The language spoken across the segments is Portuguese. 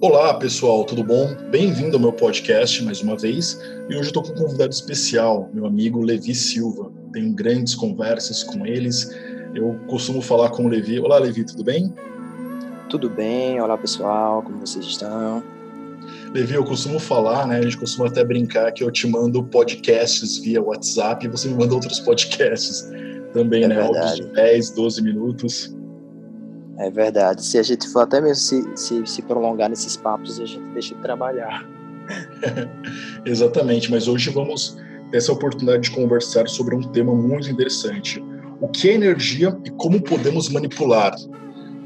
Olá pessoal, tudo bom? Bem-vindo ao meu podcast mais uma vez. E hoje estou com um convidado especial, meu amigo Levi Silva. Tenho grandes conversas com eles. Eu costumo falar com o Levi. Olá, Levi, tudo bem? Tudo bem, olá pessoal, como vocês estão? Levi, eu costumo falar, né? A gente costuma até brincar que eu te mando podcasts via WhatsApp e você me manda outros podcasts também, é né? Verdade. de 10, 12 minutos. É verdade. Se a gente for até mesmo se, se, se prolongar nesses papos, a gente deixa de trabalhar. Exatamente, mas hoje vamos ter essa oportunidade de conversar sobre um tema muito interessante. O que é energia e como podemos manipular?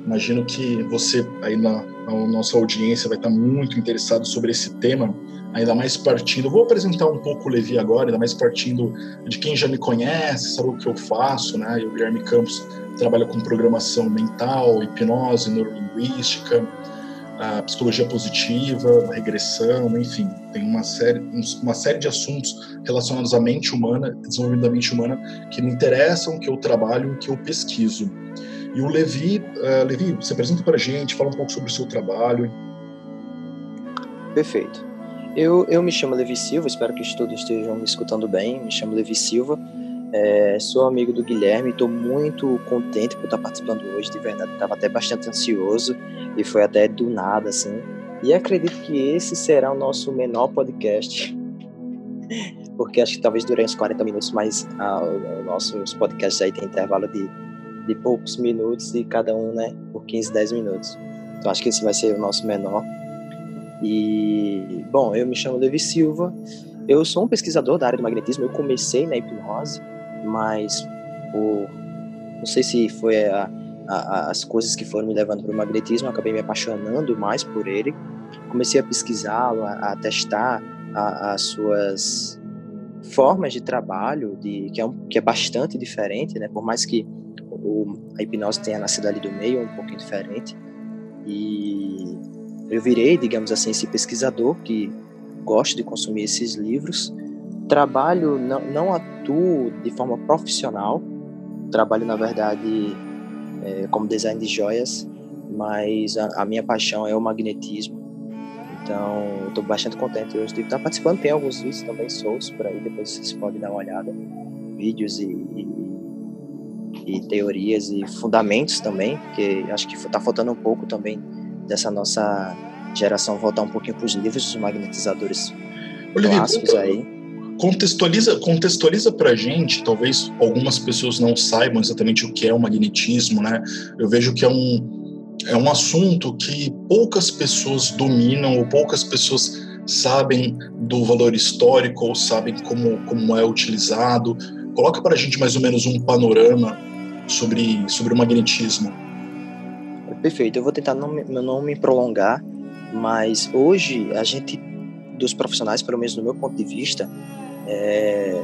Imagino que você aí na, na nossa audiência vai estar muito interessado sobre esse tema, ainda mais partindo. Vou apresentar um pouco o Levi agora, ainda mais partindo de quem já me conhece, sabe o que eu faço, né? Eu, Guilherme Campos, trabalho com programação mental, hipnose, neurolinguística, psicologia positiva, regressão, enfim, tem uma série, uma série de assuntos relacionados à mente humana, desenvolvimento da mente humana, que me interessam, que eu trabalho, que eu pesquiso. E o Levi, uh, Levi, se apresenta para a gente, fala um pouco sobre o seu trabalho. Perfeito. Eu, eu me chamo Levi Silva, espero que todos estejam me escutando bem. Me chamo Levi Silva, é, sou amigo do Guilherme, estou muito contente por estar participando hoje, de verdade. Estava até bastante ansioso e foi até do nada, assim. E acredito que esse será o nosso menor podcast, porque acho que talvez dure uns 40 minutos, mas ah, os nossos podcasts aí tem intervalo de de poucos minutos e cada um, né, por 15, 10 minutos. Então acho que esse vai ser o nosso menor. E, bom, eu me chamo Levi Silva, eu sou um pesquisador da área do magnetismo, eu comecei na hipnose, mas por, não sei se foi a, a, as coisas que foram me levando para o magnetismo, eu acabei me apaixonando mais por ele, comecei a pesquisá-lo, a, a, testar as suas formas de trabalho, de, que, é um, que é bastante diferente, né? Por mais que o, a hipnose tenha nascido ali do meio, um pouquinho diferente. E eu virei, digamos assim, esse pesquisador que gosta de consumir esses livros. Trabalho, não, não atuo de forma profissional, trabalho, na verdade, é, como design de joias, mas a, a minha paixão é o magnetismo. Então, estou bastante contente hoje de estar participando. Tem alguns vídeos também soltos por aí, depois vocês podem dar uma olhada. Vídeos e, e e teorias e fundamentos também, porque acho que está faltando um pouco também dessa nossa geração voltar um pouquinho para os livros dos magnetizadores Olivia, clássicos aí. Contextualiza, contextualiza para a gente, talvez algumas pessoas não saibam exatamente o que é o magnetismo, né? Eu vejo que é um, é um assunto que poucas pessoas dominam ou poucas pessoas sabem do valor histórico ou sabem como, como é utilizado. Coloca para a gente mais ou menos um panorama sobre, sobre o magnetismo. Perfeito, eu vou tentar não, não me prolongar, mas hoje a gente, dos profissionais, pelo menos do meu ponto de vista, é,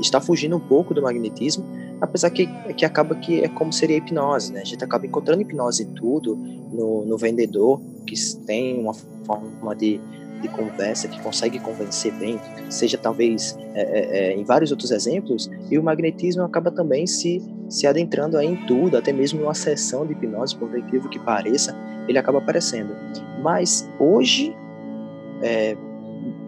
está fugindo um pouco do magnetismo, apesar que, que acaba que é como seria a hipnose, né? A gente acaba encontrando hipnose em tudo, no, no vendedor, que tem uma forma de, de conversa que consegue convencer bem, seja talvez é, é, é, em vários outros exemplos, e o magnetismo acaba também se, se adentrando aí em tudo, até mesmo numa sessão de hipnose, por incrível que pareça, ele acaba aparecendo. Mas hoje é,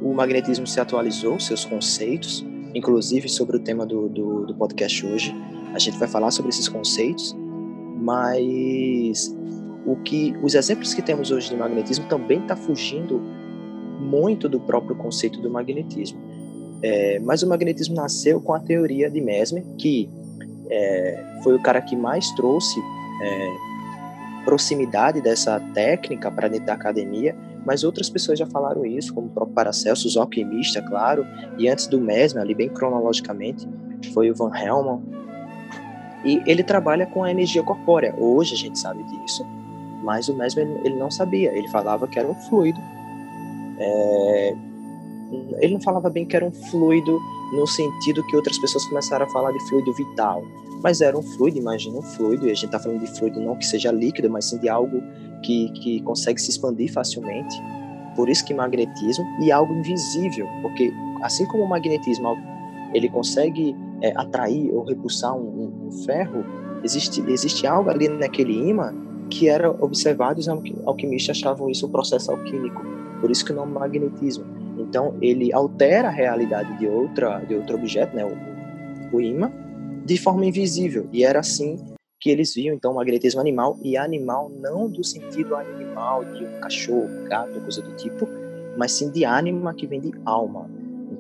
o magnetismo se atualizou, seus conceitos, inclusive sobre o tema do, do, do podcast hoje, a gente vai falar sobre esses conceitos, mas o que os exemplos que temos hoje de magnetismo também está fugindo muito do próprio conceito do magnetismo. É, mas o magnetismo nasceu com a teoria de Mesmer, que é, foi o cara que mais trouxe é, proximidade dessa técnica para dentro da academia, mas outras pessoas já falaram isso, como o próprio Paracelsus, o alquimista, claro, e antes do Mesmer, ali bem cronologicamente, foi o Van Helmont. E ele trabalha com a energia corpórea. Hoje a gente sabe disso, mas o Mesmer ele não sabia. Ele falava que era um fluido é, ele não falava bem que era um fluido no sentido que outras pessoas começaram a falar de fluido vital, mas era um fluido, imagina um fluido, e a gente está falando de fluido não que seja líquido, mas sim de algo que, que consegue se expandir facilmente. Por isso que magnetismo e algo invisível, porque assim como o magnetismo ele consegue é, atrair ou repulsar um, um, ferro, existe, existe algo ali naquele imã que era observado os alquimistas achavam isso um processo alquímico. Por isso que o nome magnetismo. Então ele altera a realidade de outra de outro objeto, né, o, o imã, de forma invisível. E era assim que eles viam então o magnetismo animal e animal não do sentido animal de um cachorro, gato, coisa do tipo, mas sim de ânima que vem de alma.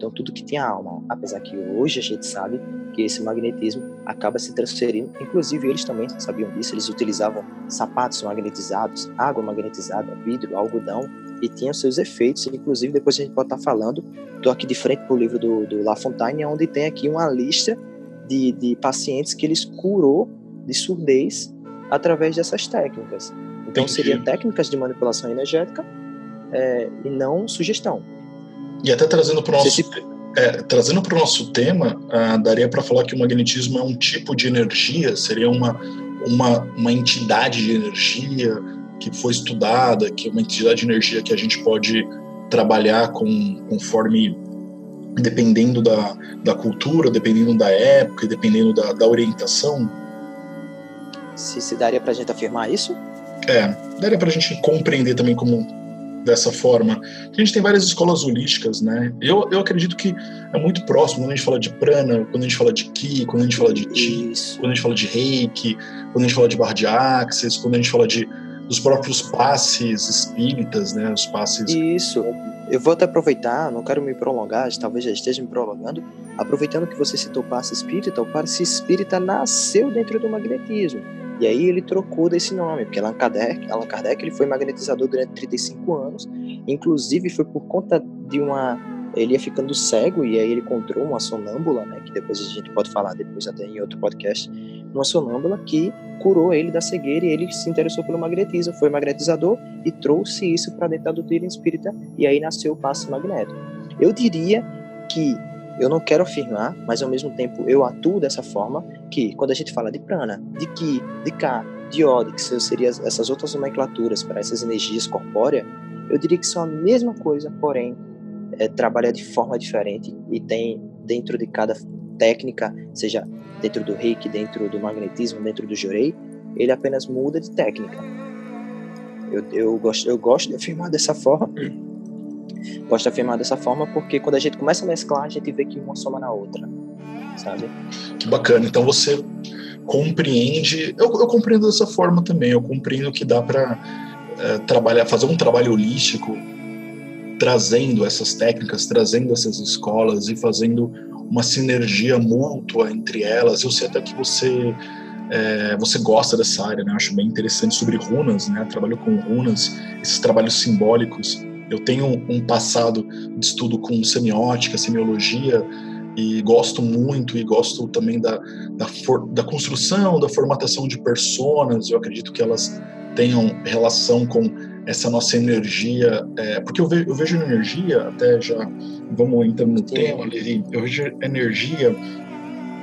Então tudo que tem alma, apesar que hoje a gente sabe que esse magnetismo acaba se transferindo, inclusive eles também sabiam disso, eles utilizavam sapatos magnetizados, água magnetizada, vidro, algodão e tinham seus efeitos, inclusive depois a gente pode estar falando, estou aqui de frente para o livro do, do La Fontaine, onde tem aqui uma lista de, de pacientes que eles curou de surdez através dessas técnicas. Então, seriam técnicas de manipulação energética é, e não sugestão. E até trazendo para o nosso, se... é, trazendo para o nosso tema, ah, daria para falar que o magnetismo é um tipo de energia, seria uma, uma, uma entidade de energia que foi estudada, que é uma entidade de energia que a gente pode trabalhar com, conforme dependendo da, da cultura, dependendo da época, dependendo da, da orientação? Se, se daria para a gente afirmar isso? É, daria para a gente compreender também como dessa forma. A gente tem várias escolas holísticas, né? Eu, eu acredito que é muito próximo quando a gente fala de prana, quando a gente fala de ki, quando a gente fala de ti, quando a gente fala de reiki, quando a gente fala de barra de axis, quando a gente fala de dos próprios passes espíritas, né? Os passes. Isso. Eu vou até aproveitar, não quero me prolongar, talvez já esteja me prolongando, aproveitando que você citou passe espírita, o passe espírita nasceu dentro do magnetismo. E aí ele trocou desse nome, porque Allan Kardec, Allan Kardec ele foi magnetizador durante 35 anos, inclusive foi por conta de uma ele ia ficando cego e aí ele encontrou uma sonâmbula, né, que depois a gente pode falar depois até em outro podcast, uma sonâmbula que curou ele da cegueira e ele se interessou pelo magnetismo, foi magnetizador e trouxe isso para dentro da doutrina espírita e aí nasceu o passe magnético. Eu diria que eu não quero afirmar, mas ao mesmo tempo eu atuo dessa forma que quando a gente fala de prana, de ki, de ka, de ode, que seriam essas outras nomenclaturas para essas energias corpóreas, eu diria que são a mesma coisa, porém é, trabalha de forma diferente e tem dentro de cada técnica, seja dentro do reiki, dentro do magnetismo, dentro do jorei, ele apenas muda de técnica. Eu, eu, gosto, eu gosto de afirmar dessa forma, gosto de afirmar dessa forma porque quando a gente começa a mesclar, a gente vê que uma soma na outra, sabe? Que bacana. Então você compreende, eu, eu compreendo dessa forma também, eu compreendo que dá para é, trabalhar, fazer um trabalho holístico trazendo essas técnicas, trazendo essas escolas e fazendo uma sinergia mútua entre elas. Eu sei até que você é, você gosta dessa área, né? Acho bem interessante sobre runas, né? Trabalho com runas, esses trabalhos simbólicos. Eu tenho um passado de estudo com semiótica, semiologia e gosto muito e gosto também da, da, for, da construção, da formatação de personas. Eu acredito que elas tenham relação com essa nossa energia, é, porque eu vejo, eu vejo energia, até já vamos entrando no tema, Levi, eu vejo energia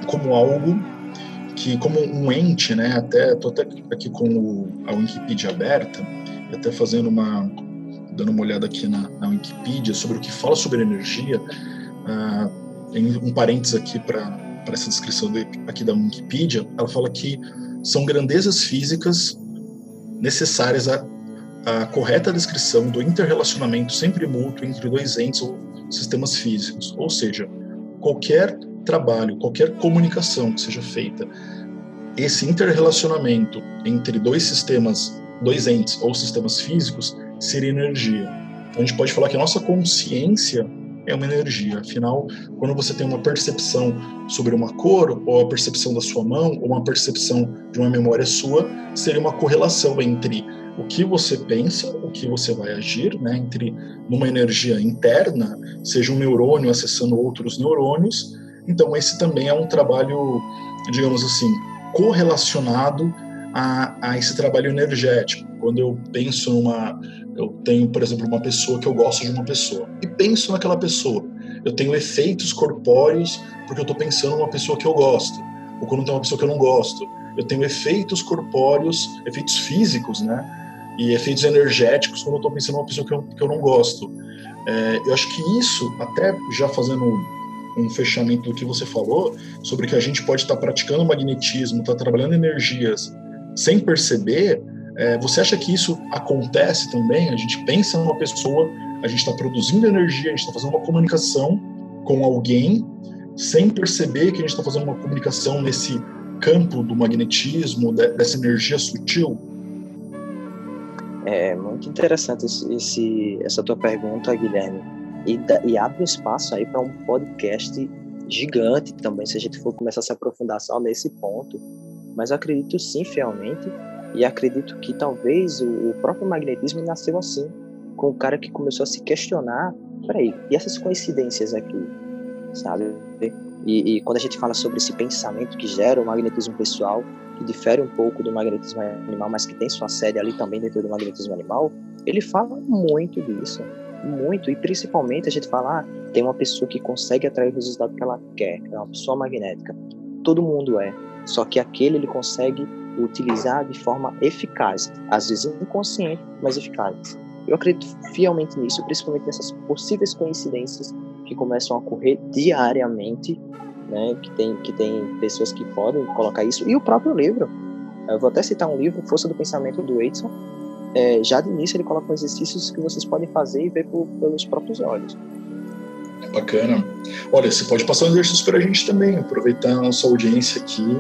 como algo que, como um ente, né, até, tô até aqui com o, a Wikipedia aberta, e até fazendo uma, dando uma olhada aqui na, na Wikipedia sobre o que fala sobre energia, uh, tem um parênteses aqui para essa descrição de, aqui da Wikipedia, ela fala que são grandezas físicas necessárias a a correta descrição do interrelacionamento sempre mútuo entre dois entes ou sistemas físicos. Ou seja, qualquer trabalho, qualquer comunicação que seja feita, esse interrelacionamento entre dois sistemas, dois entes ou sistemas físicos seria energia. Então a gente pode falar que a nossa consciência é uma energia. Afinal, quando você tem uma percepção sobre uma cor, ou a percepção da sua mão, ou uma percepção de uma memória sua, seria uma correlação entre o que você pensa, o que você vai agir, né, entre numa energia interna, seja um neurônio acessando outros neurônios. Então, esse também é um trabalho, digamos assim, correlacionado a, a esse trabalho energético. Quando eu penso numa. Eu tenho, por exemplo, uma pessoa que eu gosto de uma pessoa, e penso naquela pessoa. Eu tenho efeitos corpóreos porque eu estou pensando numa pessoa que eu gosto, ou quando tem uma pessoa que eu não gosto. Eu tenho efeitos corpóreos, efeitos físicos, né? e efeitos energéticos quando eu estou pensando numa pessoa que eu, que eu não gosto. É, eu acho que isso, até já fazendo um fechamento do que você falou, sobre que a gente pode estar tá praticando magnetismo, estar tá trabalhando energias sem perceber, É, você acha que isso acontece também? A gente pensa numa pessoa, a gente está produzindo energia, a gente está fazendo uma comunicação com alguém, sem perceber que a gente está fazendo uma comunicação nesse campo do magnetismo, dessa energia sutil? É muito interessante esse, essa tua pergunta, Guilherme. E, e abre espaço aí para um podcast gigante também, se a gente for começar a se aprofundar só nesse ponto. Mas eu acredito sim, fielmente, e acredito que talvez o, próprio magnetismo nasceu assim, com o cara que começou a se questionar: peraí, e essas coincidências aqui, sabe? E, e, quando a gente fala sobre esse pensamento que gera o magnetismo pessoal, que difere um pouco do magnetismo animal, mas que tem sua sede ali também dentro do magnetismo animal, ele fala muito disso. Muito. E principalmente a gente fala, ah, tem uma pessoa que consegue atrair o resultado que ela quer, é uma pessoa magnética. Todo mundo é. Só que aquele ele consegue utilizar de forma eficaz, às vezes inconsciente, mas eficaz. Eu acredito fielmente nisso, principalmente nessas possíveis coincidências que começam a ocorrer diariamente, né, que tem que tem pessoas que podem colocar isso e o próprio livro. Eu vou até citar um livro, Força do Pensamento do Edson. É, já de início ele coloca exercícios que vocês podem fazer e ver por, pelos próprios olhos. Bacana. Olha, você pode passar um exercício para a gente também, aproveitar a nossa audiência aqui,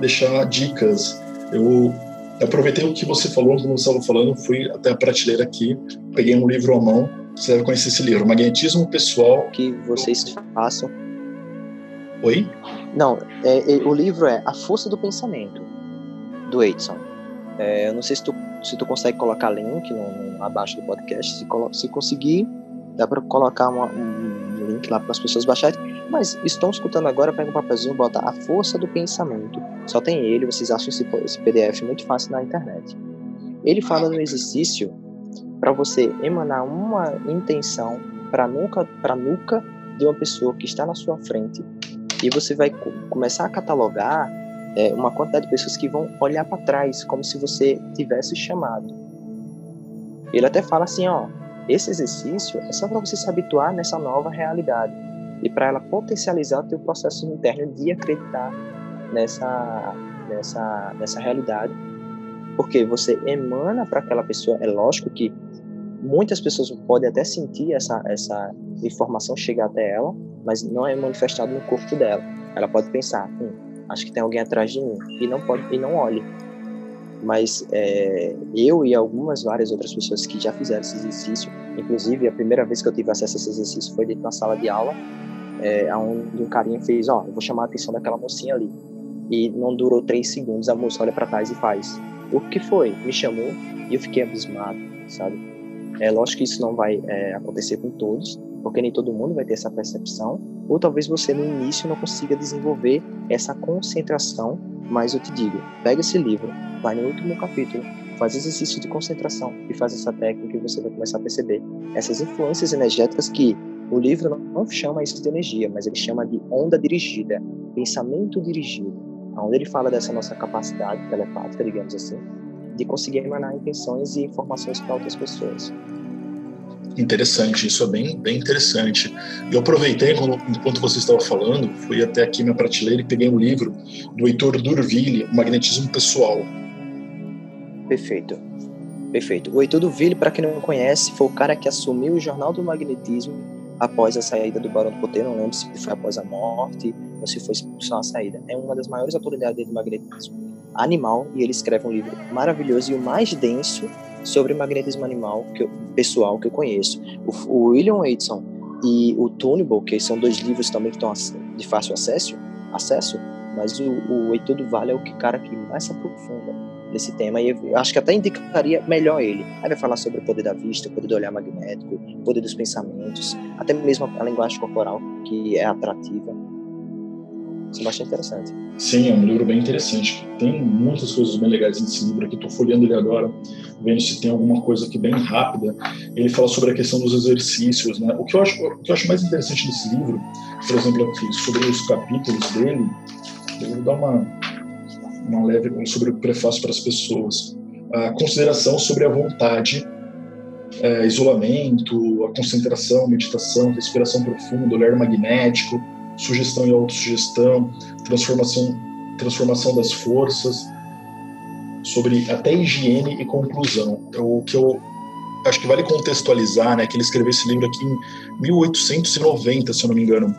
deixar dicas. Eu aproveitei o que você falou, como você estava falando, fui até a prateleira aqui, peguei um livro à mão, você deve conhecer esse livro, Magnetismo Pessoal. Que vocês façam. Oi? Não, é, é, o livro é A Força do Pensamento, do Edson. É, eu não sei se tu, se tu consegue colocar link no, no abaixo do podcast. Se, se conseguir, dá para colocar uma, um link lá para as pessoas baixarem. Mas estão escutando agora, pega um papelzinho, bota A Força do Pensamento. Só tem ele, vocês acham esse, esse PDF muito fácil na internet. Ele fala no exercício para você emanar uma intenção para nunca para nuca de uma pessoa que está na sua frente e você vai começar a catalogar é, uma quantidade de pessoas que vão olhar para trás como se você tivesse chamado. Ele até fala assim, ó, esse exercício é só para você se habituar nessa nova realidade e para ela potencializar o teu processo interno de acreditar nessa nessa nessa realidade porque você emana para aquela pessoa é lógico que muitas pessoas podem até sentir essa, essa informação chegar até ela, mas não é manifestado no corpo dela. Ela pode pensar, hum, acho que tem alguém atrás de mim e não pode e não olhe. Mas é, eu e algumas várias outras pessoas que já fizeram esse exercício, inclusive a primeira vez que eu tive acesso a esse exercício foi dentro da sala de aula, é, onde um carinha fez, ó, oh, eu vou chamar a atenção daquela mocinha ali. E não durou três segundos, a moça olha para trás e faz. O que foi? Me chamou e eu fiquei abismado, sabe? É lógico que isso não vai é, acontecer com todos, porque nem todo mundo vai ter essa percepção, ou talvez você no início não consiga desenvolver essa concentração, mas eu te digo, pega esse livro, vai no último capítulo, faz exercício de concentração e faz essa técnica e você vai começar a perceber essas influências energéticas que o livro não chama isso de energia, mas ele chama de onda dirigida, pensamento dirigido, onde ele fala dessa nossa capacidade telepática, digamos assim, de conseguir emanar intenções e informações para outras pessoas. Interessante, isso é bem, bem interessante. Eu aproveitei, quando, enquanto você estava falando, fui até aqui minha prateleira e peguei um livro do Heitor Durville, Magnetismo Pessoal. Perfeito. Perfeito. O Heitor Durville, para quem não conhece, foi o cara que assumiu o Jornal do Magnetismo após a saída do Barão do Poteiro, não lembro se foi após a morte ou se foi só a saída. É uma das maiores autoridades do magnetismo animal e ele escreve um livro maravilhoso e o mais denso sobre magnetismo animal que eu, pessoal que eu conheço. O, o William Edson e o Tunable, que são dois livros também que estão de fácil acesso, acesso mas o, o Heitor do Vale é o que, cara que mais se aprofunda nesse tema e eu acho que até indicaria melhor ele. Aí vai falar sobre o poder da vista, o poder do olhar magnético, o poder dos pensamentos, até mesmo a linguagem corporal que é atrativa. Isso bastante interessante. Sim, é um livro bem interessante. Tem muitas coisas bem legais nesse livro aqui. Estou folheando ele agora, vendo se tem alguma coisa aqui bem rápida. Ele fala sobre a questão dos exercícios, né? O que eu acho, o que eu acho mais interessante nesse livro, por exemplo, aqui sobre os capítulos dele, eu vou dar uma uma leve sobre o prefácio para as pessoas. A consideração sobre a vontade, é, isolamento, a concentração, meditação, respiração profunda, olhar magnético, sugestão e autossugestão, transformação, transformação das forças, sobre até higiene e conclusão. O que eu acho que vale contextualizar, né, que ele escreveu esse livro aqui em 1890, se eu não me engano,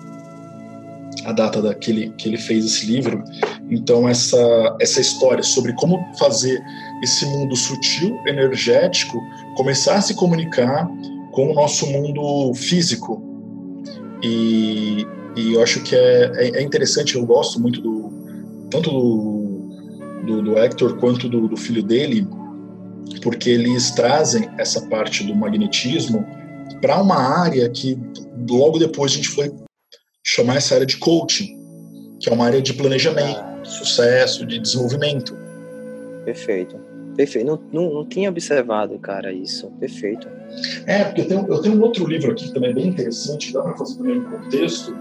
a data daquele que ele fez esse livro. Então essa essa história sobre como fazer esse mundo sutil, energético, começar a se comunicar com o nosso mundo físico. E, e eu acho que é, é, é interessante, eu gosto muito do tanto do, do, do Hector quanto do, do filho dele, porque eles trazem essa parte do magnetismo para uma área que logo depois a gente foi chamar essa área de coaching, que é uma área de planejamento, de sucesso, de desenvolvimento. Perfeito. Perfeito. Não, não, não tinha observado, cara, isso. Perfeito. É, porque eu tenho, eu tenho um outro livro aqui que também é bem interessante, dá para fazer também um contexto.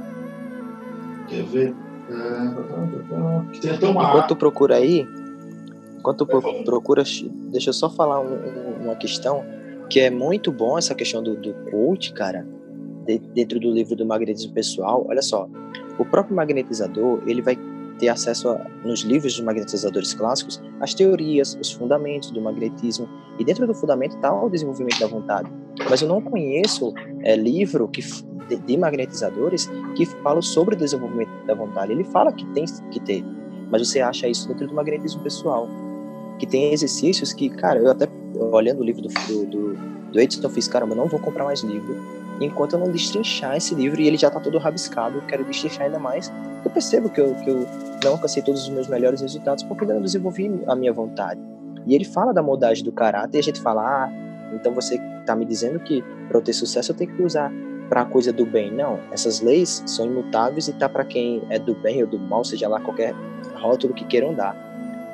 Quer ver? É, tem até uma. Enquanto tu procura aí, enquanto tu procura, deixa eu só falar um, uma questão que é muito bom essa questão do, do coach, cara, de, dentro do livro do magnetismo pessoal. Olha só, o próprio magnetizador ele vai ter acesso a, nos livros dos magnetizadores clássicos às teorias, os fundamentos do magnetismo e dentro do fundamento está o desenvolvimento da vontade. Mas eu não conheço é, livro que de, magnetizadores que fala sobre o desenvolvimento da vontade. Ele fala que tem que ter, mas você acha isso dentro do magnetismo pessoal, que tem exercícios que, cara, eu até olhando o livro do do, do, do Edson, eu fiz, caramba, não vou comprar mais livro enquanto eu não destrinchar esse livro e ele já está todo rabiscado, eu quero destrinchar ainda mais. Eu percebo que eu, que eu não alcancei todos os meus melhores resultados porque ainda não desenvolvi a minha vontade. E ele fala da moldagem do caráter e a gente fala, ah, então você está me dizendo que para eu ter sucesso eu tenho que usar para a coisa do bem. Não, essas leis são imutáveis e tá para quem é do bem ou do mal, seja lá qualquer rótulo que queiram dar.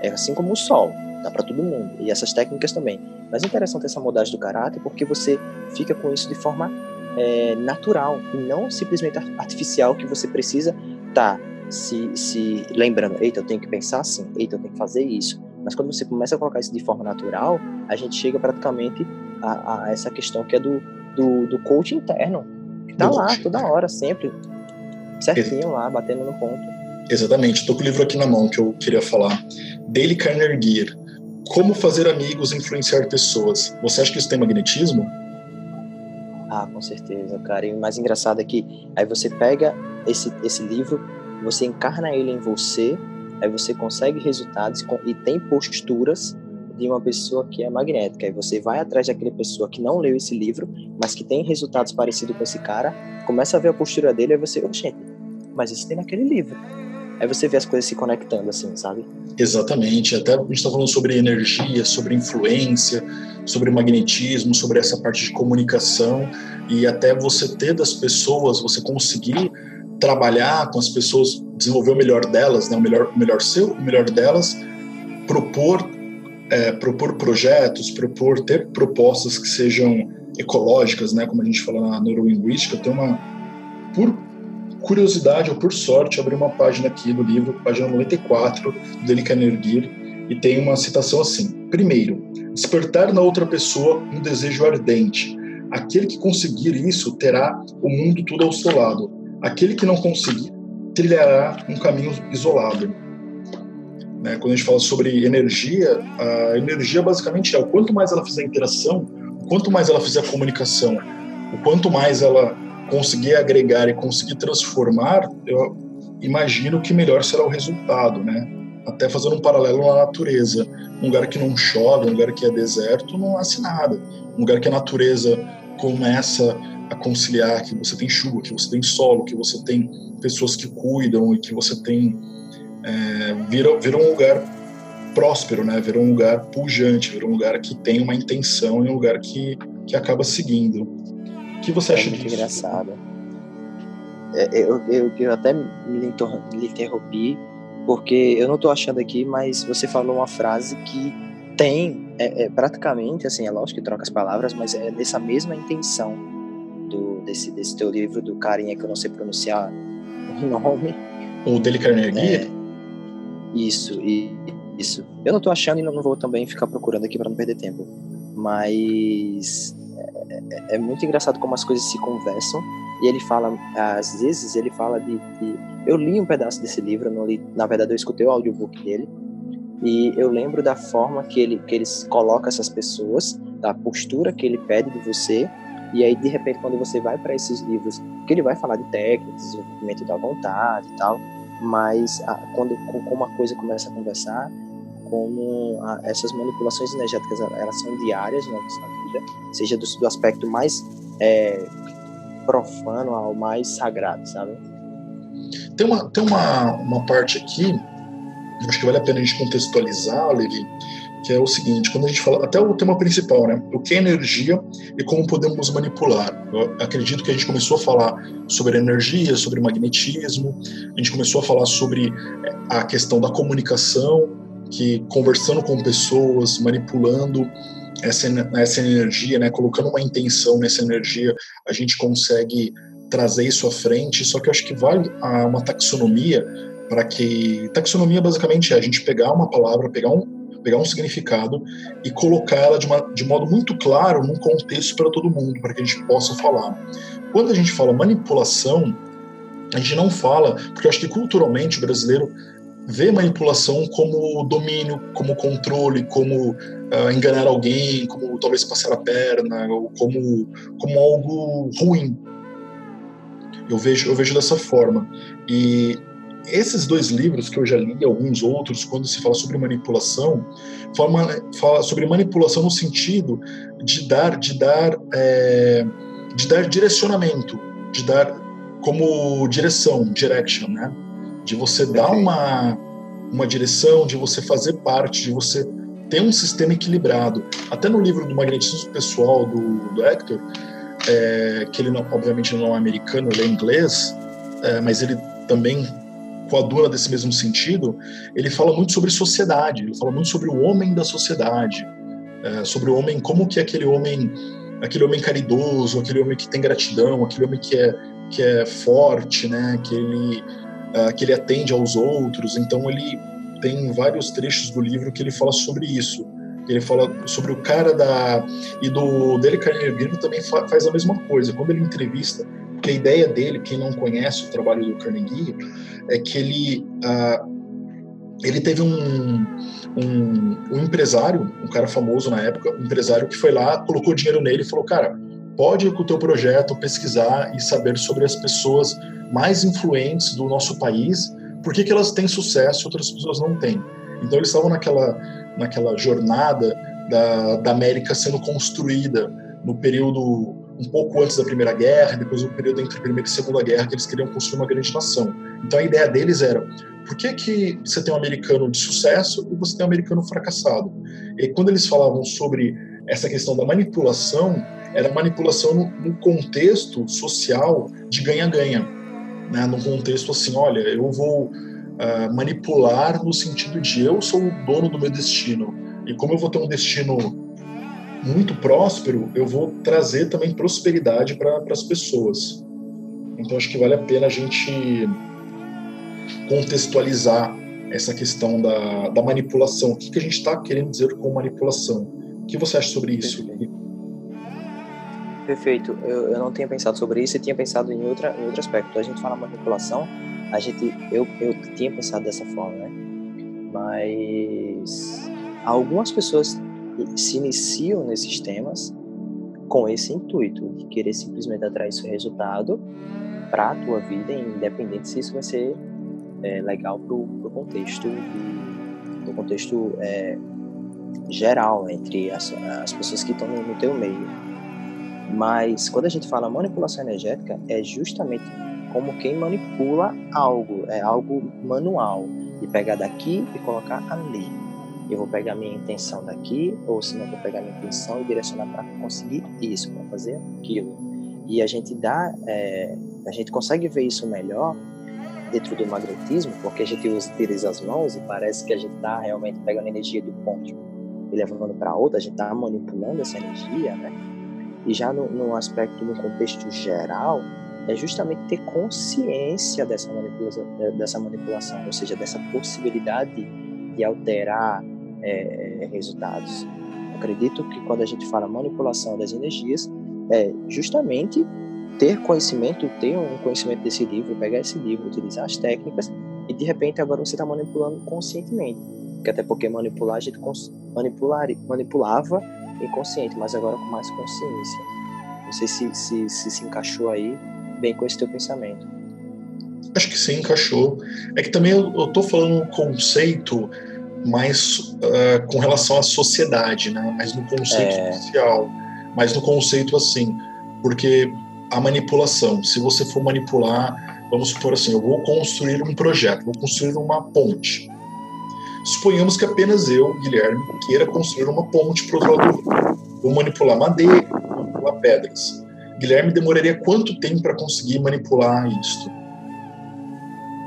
É assim como o sol, dá para todo mundo. E essas técnicas também. Mas é interessante essa moldagem do caráter porque você fica com isso de forma é, natural e não simplesmente artificial que você precisa tá se, se lembrando, eita, eu tenho que pensar assim, eita, eu tenho que fazer isso. Mas quando você começa a colocar isso de forma natural, a gente chega praticamente a, a essa questão que é do, do, do coach interno, tá lá toda hora, sempre, certinho lá, batendo no ponto. Exatamente, estou com o livro aqui na mão que eu queria falar. Dale Carnegie, Como Fazer Amigos e Influenciar Pessoas. Você acha que isso tem magnetismo? Ah, com certeza, cara. E o mais engraçado é que aí você pega esse, esse livro, você encarna ele em você, aí você consegue resultados e tem posturas de uma pessoa que é magnética. Aí você vai atrás daquela pessoa que não leu esse livro, mas que tem resultados parecidos com esse cara, começa a ver a postura dele e você, oxente, mas isso tem naquele livro. Aí você vê as coisas se conectando, assim, sabe? Exatamente. Até a gente está falando sobre energia, sobre influência, sobre magnetismo, sobre essa parte de comunicação e até você ter das pessoas, você conseguir trabalhar com as pessoas, desenvolver o melhor delas, né? o melhor, o melhor seu, o melhor delas, propor, é, propor projetos, propor ter propostas que sejam ecológicas, né? Como a gente fala na neurolinguística, ter uma por curiosidade ou por sorte, abri uma página aqui do livro, página 94, do Dele Carnegie, e tem uma citação assim: Primeiro, despertar na outra pessoa um desejo ardente. Aquele que conseguir isso terá o mundo tudo ao seu lado. Aquele que não conseguir trilhará um caminho isolado. Né? Quando a gente fala sobre energia, a energia basicamente é o quanto mais ela fizer interação, o quanto mais ela fizer comunicação, o quanto mais ela conseguir agregar e conseguir transformar, eu imagino que melhor será o resultado, né? Até fazendo um paralelo na natureza. Um lugar que não chove, um lugar que é deserto, não nasce nada. Um lugar que a natureza começa a conciliar, que você tem chuva, que você tem solo, que você tem pessoas que cuidam e que você tem é, vira, vira um lugar próspero, né? Vira um lugar pujante, vira um lugar que tem uma intenção e um lugar que, que acaba seguindo que você é acha muito disso? engraçado. É, eu, eu, eu até me interrompi, porque eu não estou achando aqui, mas você falou uma frase que tem, é, é, praticamente, assim, é lógico que troca as palavras, mas é dessa mesma intenção do, desse, desse teu livro, do carinha que eu não sei pronunciar o nome. O dele Carnegie? É, isso, isso. Eu não estou achando e não vou também ficar procurando aqui para não perder tempo. Mas é, é, muito engraçado como as coisas se conversam. E ele fala, às vezes, ele fala de, de, Eu li um pedaço desse livro, não li, na verdade, eu escutei o audiobook dele. E eu lembro da forma que ele que eles coloca essas pessoas, da postura que ele pede de você, e aí de repente quando você vai para esses livros, que ele vai falar de técnicas, desenvolvimento da vontade e tal, mas a, quando como a coisa começa a conversar, como a, essas manipulações energéticas elas são diárias na nossa vida, seja do, do aspecto mais é, profano ao mais sagrado, sabe? Tem uma, tem uma, uma parte aqui, acho que vale a pena a gente contextualizar, Levi, que é o seguinte, quando a gente fala, até o tema principal, né? O que é energia e como podemos manipular. Eu acredito que a gente começou a falar sobre energia, sobre magnetismo, a gente começou a falar sobre é, a questão da comunicação, que conversando com pessoas, manipulando essa, essa energia, né, colocando uma intenção nessa energia, a gente consegue trazer isso à frente. Só que eu acho que vale uma taxonomia para que taxonomia basicamente é a gente pegar uma palavra, pegar um pegar um significado e colocar ela de, uma, de modo muito claro num contexto para todo mundo, para que a gente possa falar. Quando a gente fala manipulação, a gente não fala, porque eu acho que culturalmente o brasileiro vê manipulação como domínio, como controle, como uh, enganar alguém, como talvez passar a perna, ou como, como algo ruim. Eu vejo, eu vejo dessa forma. E esses dois livros que eu já li, alguns outros, quando se fala sobre manipulação, fala, fala sobre manipulação no sentido de dar, de dar, é, de dar direcionamento, de dar como direção, direction, né? de você dar uma, uma direção, de você fazer parte, de você ter um sistema equilibrado. Até no livro do Magnetismo Pessoal do, do Hector, é, que ele não, obviamente não é americano, ele é inglês, é, mas ele também coaduna desse mesmo sentido, ele fala muito sobre sociedade, ele fala muito sobre o homem da sociedade, é, sobre o homem, como que aquele homem, aquele homem caridoso, aquele homem que tem gratidão, aquele homem que é, que é forte, né, que ele uh, que ele atende aos outros. Então ele tem vários trechos do livro que ele fala sobre isso. Ele fala sobre o cara da e do dele Carnegie também fa faz a mesma coisa. Quando ele entrevista, porque a ideia dele, quem não conhece o trabalho do Carnegie, é que ele uh, ele teve um, um, um, empresário, um cara famoso na época, um empresário que foi lá, colocou dinheiro nele e falou, cara, pode com o teu projeto pesquisar e saber sobre as pessoas mais influentes do nosso país, por que, que elas têm sucesso e outras pessoas não têm. Então eles estavam naquela, naquela jornada da, da América sendo construída no período um pouco antes da Primeira Guerra, depois do período entre a Primeira e a Segunda Guerra, que eles queriam construir uma grande nação. Então a ideia deles era, por que, que você tem um americano de sucesso e você tem um americano fracassado? E quando eles falavam sobre essa questão da manipulação, era manipulação no, no contexto social de ganha-ganha né, num contexto assim, olha, eu vou uh, manipular no sentido de eu sou o dono do meu destino e como eu vou ter um destino muito próspero, eu vou trazer também prosperidade para as pessoas. Então acho que vale a pena a gente contextualizar essa questão da, da manipulação. O que, que a gente está querendo dizer com manipulação? O que você acha sobre isso? Perfeito. Eu, eu não tinha pensado sobre isso e tinha pensado em, outra, em outro aspecto. A gente fala manipulação, a gente, eu, eu tinha pensado dessa forma, né? Mas algumas pessoas se iniciam nesses temas com esse intuito de querer simplesmente atrair esse resultado para a tua vida, independente se isso vai ser é, legal para o contexto, do contexto é, geral entre as, as pessoas que estão no, no teu meio. Mas quando a gente fala manipulação energética, é justamente como quem manipula algo, é algo manual, de pegar daqui e colocar ali. Eu vou pegar minha intenção daqui, ou se não, vou pegar minha intenção e direcionar para conseguir isso, para fazer aquilo. E a gente dá, é, a gente consegue ver isso melhor dentro do magnetismo, porque a gente utiliza as mãos e parece que a gente está realmente pegando a energia do ponto e levando para outra, a gente está manipulando essa energia, né? E já no, no aspecto, no contexto geral, é justamente ter consciência dessa dessa manipulação, ou seja, dessa possibilidade de alterar é, resultados. Acredito que quando a gente fala manipulação das energias, é justamente ter conhecimento, ter um conhecimento desse livro, pegar esse livro, utilizar as técnicas e de repente agora você está manipulando conscientemente. Porque até porque manipular a gente manipular, manipulava inconsciente, mas agora com mais consciência. Não sei se se, se, se encaixou aí bem com esse teu pensamento. Acho que sim, encaixou. É que também eu, eu tô falando um conceito mais uh, com relação à sociedade, né? Mas no conceito é... social, mas no conceito assim, porque a manipulação, se você for manipular, vamos supor assim, eu vou construir um projeto, vou construir uma ponte. Suponhamos que apenas eu, Guilherme, queira construir uma ponte para o outro lado. Vou manipular madeira, vou manipular pedras. Guilherme demoraria quanto tempo para conseguir manipular isto?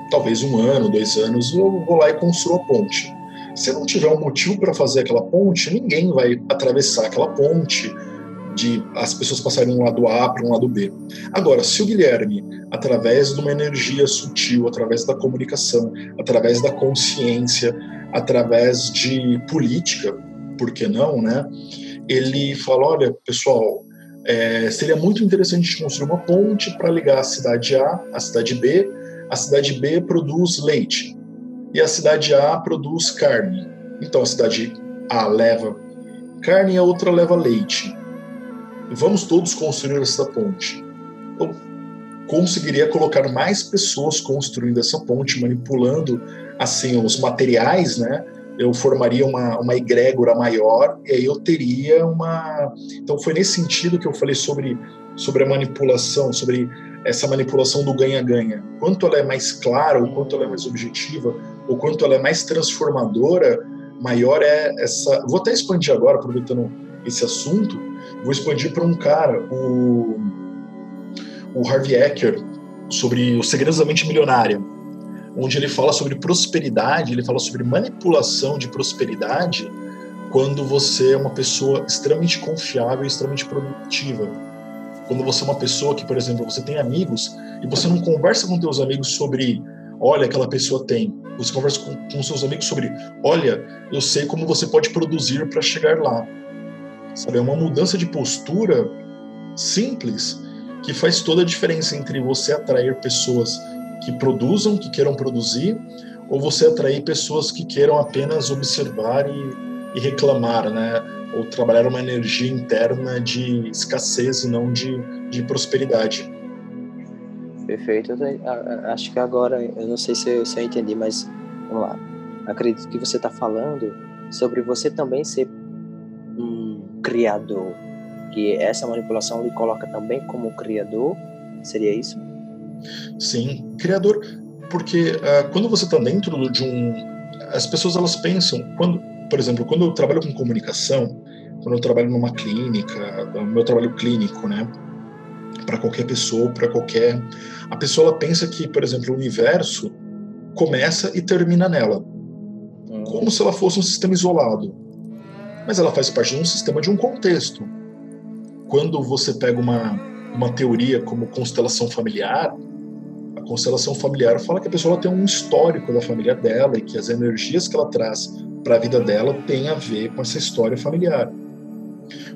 Talvez um ano, dois anos, eu vou lá e construo a ponte. Se não tiver um motivo para fazer aquela ponte, ninguém vai atravessar aquela ponte, de as pessoas passarem de um lado A para um lado B. Agora, se o Guilherme, através de uma energia sutil, através da comunicação, através da consciência, através de política, por que não, né? Ele fala, olha, pessoal, é, seria muito interessante construir uma ponte para ligar a cidade A à cidade B. A cidade B produz leite e a cidade A produz carne. Então a cidade A leva carne e a outra leva leite. Vamos todos construir essa ponte. Eu conseguiria colocar mais pessoas construindo essa ponte, manipulando assim os materiais, né? Eu formaria uma, uma egrégora maior e aí eu teria uma. Então foi nesse sentido que eu falei sobre, sobre a manipulação, sobre essa manipulação do ganha-ganha. Quanto ela é mais clara, ou quanto ela é mais objetiva, ou quanto ela é mais transformadora, maior é essa. Vou até expandir agora, aproveitando esse assunto, vou expandir para um cara, o, o Harvey Ecker, sobre os segredos da mente milionária onde ele fala sobre prosperidade, ele fala sobre manipulação de prosperidade quando você é uma pessoa extremamente confiável extremamente produtiva. Quando você é uma pessoa que, por exemplo, você tem amigos e você não conversa com seus amigos sobre, olha, aquela pessoa tem. Você conversa com, com seus amigos sobre, olha, eu sei como você pode produzir para chegar lá. Sabe, é uma mudança de postura simples que faz toda a diferença entre você atrair pessoas que produzam, que queiram produzir, ou você atrair pessoas que queiram apenas observar e, e reclamar, né? Ou trabalhar uma energia interna de escassez e não de, de prosperidade. Perfeito. acho que agora, eu não sei se eu, se eu entendi, mas vamos lá. Acredito que você está falando sobre você também ser um criador, que essa manipulação lhe coloca também como criador. Seria isso? Sim, criador, porque uh, quando você está dentro de um, as pessoas elas pensam quando, por exemplo, quando eu trabalho com comunicação, quando eu trabalho numa clínica, meu trabalho clínico, né, para qualquer pessoa, para qualquer, a pessoa ela pensa que, por exemplo, o universo começa e termina nela, hum. como se ela fosse um sistema isolado, mas ela faz parte de um sistema de um contexto. Quando você pega uma uma teoria como constelação familiar, a constelação familiar fala que a pessoa tem um histórico da família dela e que as energias que ela traz para a vida dela têm a ver com essa história familiar.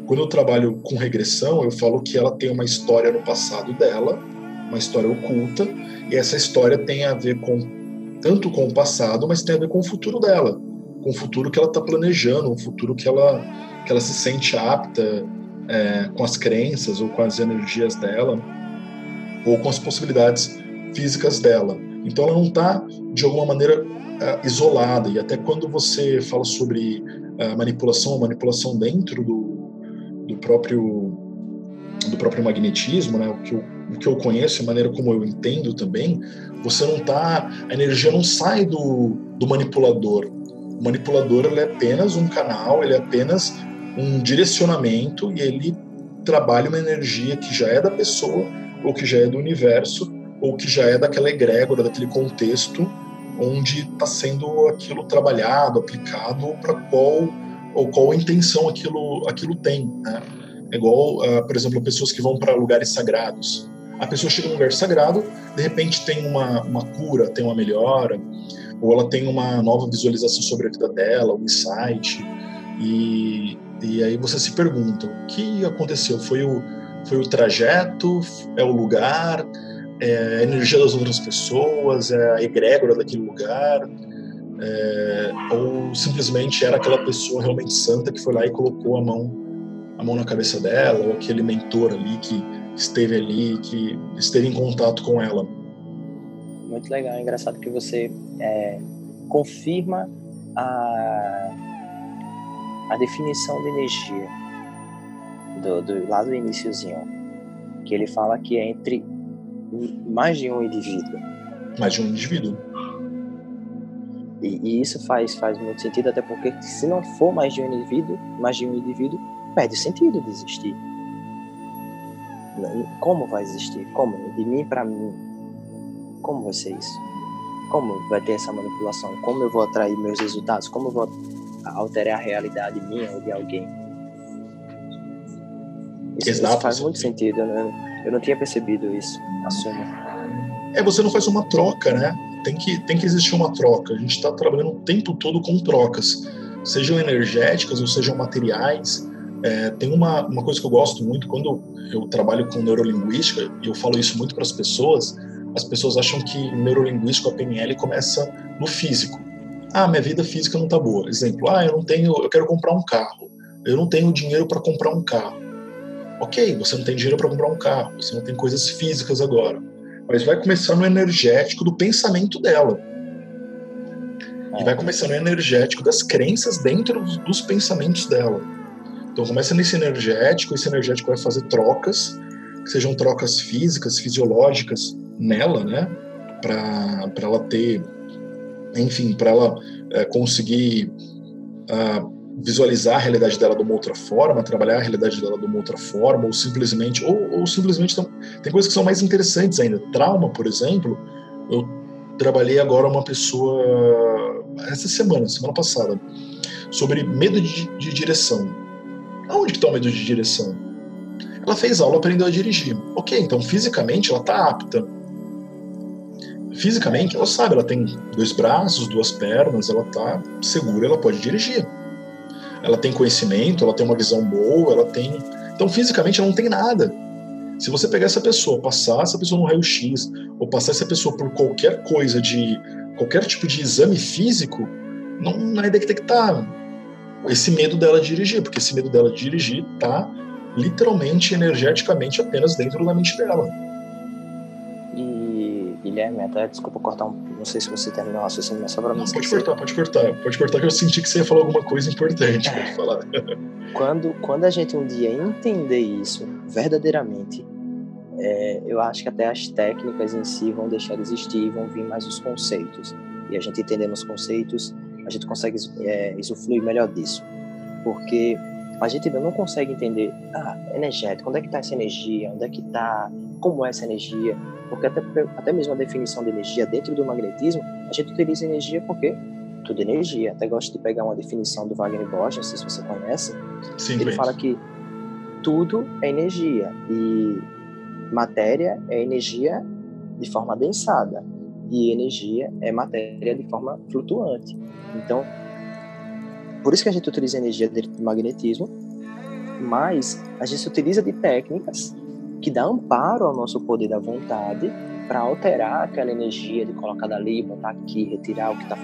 Quando eu trabalho com regressão, eu falo que ela tem uma história no passado dela, uma história oculta, e essa história tem a ver com tanto com o passado, mas tem a ver com o futuro dela, com o futuro que ela está planejando, um futuro que ela que ela se sente apta é, com as crenças ou com as energias dela, ou com as possibilidades físicas dela. Então ela não está, de alguma maneira, uh, isolada. E até quando você fala sobre uh, manipulação, manipulação dentro do próprio do próprio magnetismo, né, o, que eu, o que eu conheço, a maneira como eu entendo também, você não está, a energia não sai do, do manipulador. O manipulador ele é apenas um canal, ele é apenas um direcionamento e ele trabalha uma energia que já é da pessoa, ou que já é do universo, ou que já é daquela egrégora, daquele contexto onde está sendo aquilo trabalhado, aplicado, para qual ou qual intenção aquilo aquilo tem. Né? É igual, uh, por exemplo, pessoas que vão para lugares sagrados. A pessoa chega num lugar sagrado, de repente tem uma, uma cura, tem uma melhora, ou ela tem uma nova visualização sobre a vida dela, um insight, e e aí você se pergunta, o que aconteceu? Foi o, foi o trajeto? É o lugar? É a energia das outras pessoas? É a egrégora daquele lugar? É, ou simplesmente era aquela pessoa realmente santa que foi lá e colocou a mão a mão na cabeça dela, ou aquele mentor ali que esteve ali, que esteve em contato com ela. Muito legal, é engraçado que você é, confirma a, a definição de energia do, do, lá do iníciozinho, que ele fala que é entre mais de um indivíduo. Mais de um indivíduo. E, e, isso faz, faz muito sentido, até porque se não for mais de um indivíduo, mais de um indivíduo, perde sentido de existir. Como vai existir? Como? De mim para mim. Como vai ser isso? Como vai ter essa manipulação? Como eu vou atrair meus resultados? Como eu vou alterar a realidade minha ou de alguém? Isso, Exato, isso faz muito sentido. Eu não, eu não tinha percebido isso. Assumo. É, você não faz uma troca, né? Tem que, tem que existir uma troca. A gente está trabalhando o tempo todo com trocas, sejam energéticas ou sejam materiais. É, tem uma, uma coisa que eu gosto muito quando eu trabalho com neurolinguística, e eu falo isso muito para as pessoas. As pessoas acham que neurolinguística, a PNL, começa no físico. Ah, minha vida física não tá boa. Exemplo, ah, eu não tenho, eu quero comprar um carro. Eu não tenho dinheiro para comprar um carro. Ok, você não tem dinheiro para comprar um carro, você não tem coisas físicas agora. Mas vai começar no energético do pensamento dela. E vai começar no energético das crenças dentro dos pensamentos dela. Então começa nesse energético, esse energético vai fazer trocas, que sejam trocas físicas, fisiológicas nela, né? Para ela ter, enfim, para ela é, conseguir uh, visualizar a realidade dela de uma outra forma, trabalhar a realidade dela de uma outra forma, ou simplesmente, ou, ou simplesmente tem coisas que são mais interessantes ainda. Trauma, por exemplo, eu trabalhei agora uma pessoa essa semana, semana passada, sobre medo de, de direção. Aonde está o medo de direção? Ela fez aula, aprendeu a dirigir. Ok, então fisicamente ela está apta. Fisicamente ela sabe, ela tem dois braços, duas pernas, ela está segura, ela pode dirigir. Ela tem conhecimento, ela tem uma visão boa, ela tem. Então fisicamente ela não tem nada. Se você pegar essa pessoa, passar essa pessoa no raio-x, ou passar essa pessoa por qualquer coisa de. qualquer tipo de exame físico, não vai detectar esse medo dela de dirigir, porque esse medo dela de dirigir tá literalmente, energeticamente apenas dentro da mente dela. Guilherme, até desculpa cortar um. Não sei se você terminou o raciocínio, mas só pra mim. Pode cortar, pode cortar. Pode cortar que eu senti que você ia falar alguma coisa importante. Pode falar. quando, quando a gente um dia entender isso verdadeiramente, é, eu acho que até as técnicas em si vão deixar de existir e vão vir mais os conceitos. E a gente entendendo os conceitos, a gente consegue é, usufruir melhor disso. Porque a gente ainda não consegue entender, ah, energético, onde é que está essa energia, onde é que está, como é essa energia, porque até, até mesmo a definição de energia dentro do magnetismo, a gente utiliza energia porque tudo é energia. Até gosto de pegar uma definição do Wagner Borges, não sei se você conhece, Sim, ele fala que tudo é energia e matéria é energia de forma densada e energia é matéria de forma flutuante. Então, por isso que a gente utiliza energia do magnetismo, mas a gente utiliza de técnicas que dá amparo ao nosso poder da vontade para alterar aquela energia de colocar dali, botar aqui, retirar o que está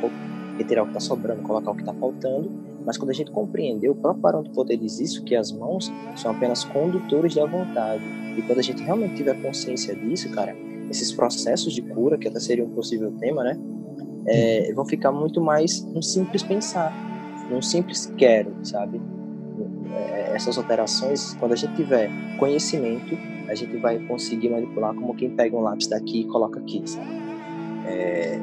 retirar o que está sobrando, colocar o que está faltando. Mas quando a gente compreender, o próprio Barão do Poder diz isso, que as mãos são apenas condutores da vontade. E quando a gente realmente tiver consciência disso, cara, esses processos de cura, que até seria um possível tema, né? É, vão ficar muito mais um simples pensar, num simples quero, sabe? É, essas alterações, quando a gente tiver conhecimento, a gente vai conseguir manipular como quem pega um lápis daqui e coloca aqui, sabe? É,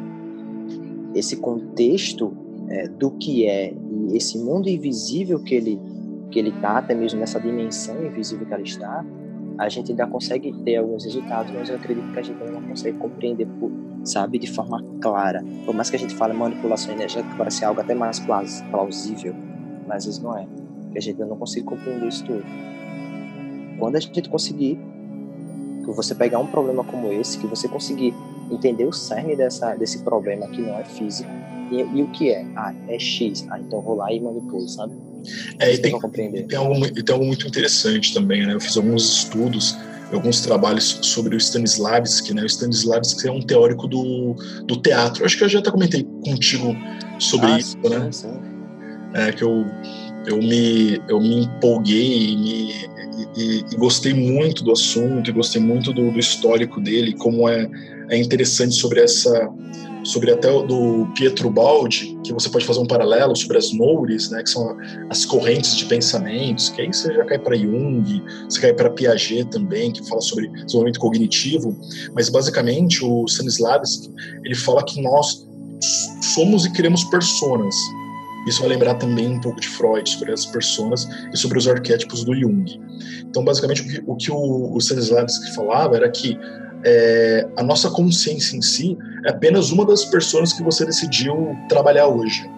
esse contexto é, do que é e esse mundo invisível que ele que ele está, até mesmo nessa dimensão invisível que ela está, a gente ainda consegue ter alguns resultados, mas eu acredito que a gente não consegue compreender, por, sabe, de forma clara. Por mais que a gente fale manipulação energética, parece algo até mais plausível, mas às vezes não é. Porque a gente não consegue compreender isso tudo. Quando a gente conseguir, que você pegar um problema como esse, que você conseguir entender o cerne dessa, desse problema que não é físico, e, e o que é? Ah, é X. Ah, então vou lá e manipulo, sabe? É, e tem, tem, algo, tem algo muito interessante também, né? Eu fiz alguns estudos, alguns trabalhos sobre o Stanislavski, né? O Stanislavski é um teórico do, do teatro. Acho que eu já até comentei contigo sobre ah, isso, sim, né? Sim. É que eu, eu, me, eu me empolguei e, me, e, e gostei muito do assunto, e gostei muito do, do histórico dele, como é, é interessante sobre essa sobre até o do Pietro Baldi, que você pode fazer um paralelo sobre as Noures, né, que são as correntes de pensamentos, que aí você já cai para Jung, você cai para Piaget também, que fala sobre desenvolvimento cognitivo, mas basicamente o Stanislavski, ele fala que nós somos e criamos personas. Isso vai lembrar também um pouco de Freud sobre as personas e sobre os arquétipos do Jung. Então, basicamente, o que o, o Stanislavski falava era que é, a nossa consciência em si é apenas uma das pessoas que você decidiu trabalhar hoje.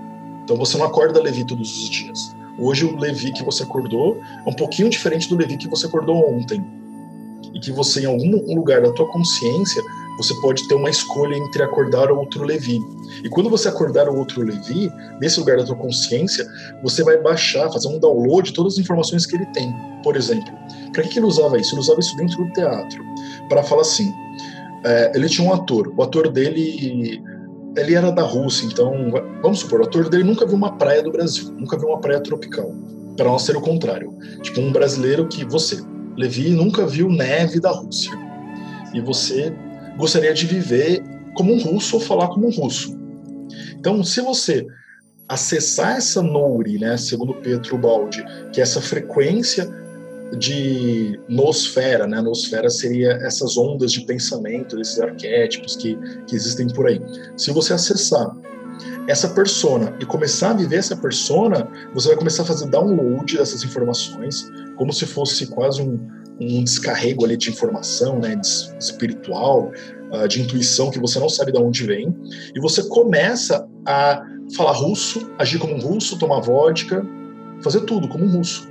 Então você não acorda Levi todos os dias. Hoje o Levi que você acordou é um pouquinho diferente do Levi que você acordou ontem. E que você, em algum lugar da tua consciência, você pode ter uma escolha entre acordar outro Levi. E quando você acordar o outro Levi, nesse lugar da tua consciência, você vai baixar, fazer um download de todas as informações que ele tem. Por exemplo, para que, ele usava isso? Ele usava isso dentro do teatro para falar assim. É, ele tinha um ator. O ator dele ele era da Rússia, então vamos supor, o ator dele nunca viu uma praia do Brasil, nunca viu uma praia tropical. Para nós ser o contrário, tipo um brasileiro que você, Levi, nunca viu neve da Rússia e você gostaria de viver como um russo ou falar como um russo. Então, se você acessar essa Nouri, né, segundo Pietro Baldi, que é essa frequência de nosfera, né? Nosfera seria essas ondas de pensamento, esses arquétipos que, que existem por aí. Se você acessar essa persona e começar a viver essa persona, você vai começar a fazer download dessas informações, como se fosse quase um, um descarrego ali de informação, né, de espiritual, uh, de intuição que você não sabe de onde vem, e você começa a falar russo, agir como um russo, tomar vodka, fazer tudo como um russo.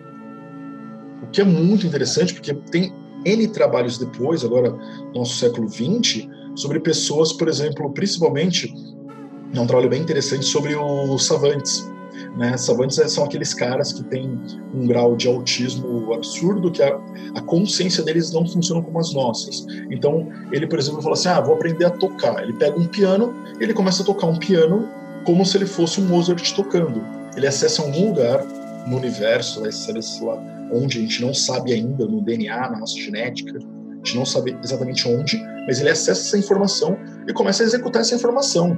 Que é muito interessante, porque tem N trabalhos depois, agora no nosso século XX, sobre pessoas, por exemplo, principalmente, é um trabalho bem interessante sobre os savantes. Né? Savantes são aqueles caras que têm um grau de autismo absurdo, que a, a consciência deles não funciona como as nossas. Então, ele, por exemplo, fala assim: ah, vou aprender a tocar. Ele pega um piano, ele começa a tocar um piano como se ele fosse um Mozart tocando. Ele acessa algum lugar no universo, vai lá onde a gente não sabe ainda no DNA, na nossa genética, a gente não sabe exatamente onde, mas ele acessa essa informação e começa a executar essa informação,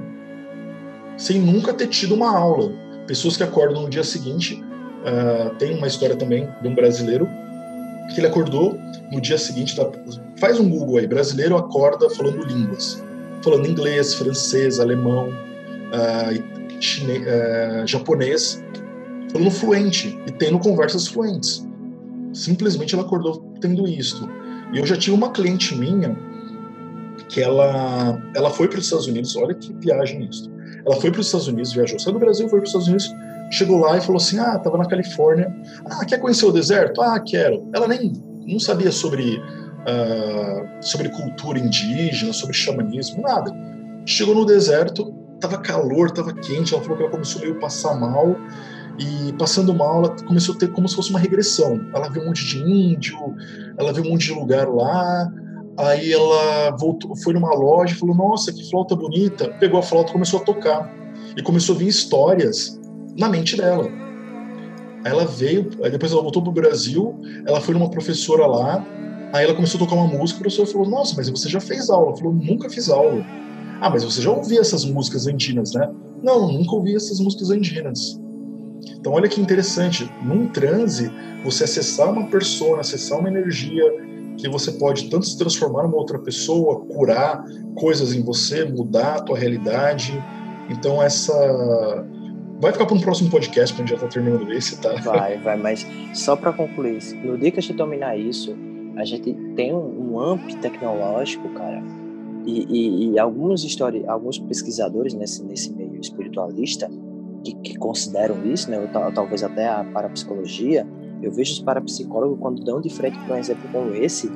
sem nunca ter tido uma aula. Pessoas que acordam no dia seguinte, uh, tem uma história também de um brasileiro que ele acordou no dia seguinte, tá, faz um Google aí, brasileiro acorda falando línguas, falando inglês, francês, alemão, uh, uh, japonês, falando fluente e tendo conversas fluentes. Simplesmente ela acordou tendo isto. E eu já tinha uma cliente minha que ela, ela foi para os Estados Unidos, olha que viagem isso. Ela foi para os Estados Unidos, viajou, saiu do Brasil, foi para os Estados Unidos, chegou lá e falou assim: Ah, estava na Califórnia. Ah, quer conhecer o deserto? Ah, quero. Ela nem não sabia sobre, uh, sobre cultura indígena, sobre xamanismo, nada. Chegou no deserto, tava calor, tava quente, ela falou que ela começou meio a passar mal e passando mal, ela começou a ter como se fosse uma regressão. Ela viu um monte de índio, ela viu um monte de lugar lá. Aí ela voltou, foi numa loja e falou: Nossa, que flauta bonita. Pegou a flauta e começou a tocar. E começou a vir histórias na mente dela. Aí ela veio, aí depois ela voltou pro Brasil, ela foi numa professora lá, aí ela começou a tocar uma música, o professor falou, nossa, mas você já fez aula? Ela falou, nunca fiz aula. Ah, mas você já ouvia essas músicas andinas, né? Não, nunca ouvi essas músicas andinas. Então, olha que interessante, num transe, você acessar uma persona, acessar uma energia que você pode tanto se transformar numa outra pessoa, curar coisas em você, mudar a tua realidade. Então, essa. Vai ficar para um próximo podcast, quando já está terminando esse, tá? Vai, vai, mas só para concluir, no dia que a gente dominar isso, a gente tem um, um AMP tecnológico, cara, e, e, e alguns, histori alguns pesquisadores nesse, nesse meio espiritualista que, que consideram isso, né, ou talvez até a parapsicologia, eu vejo os parapsicólogos quando dão de frente para um exemplo como esse,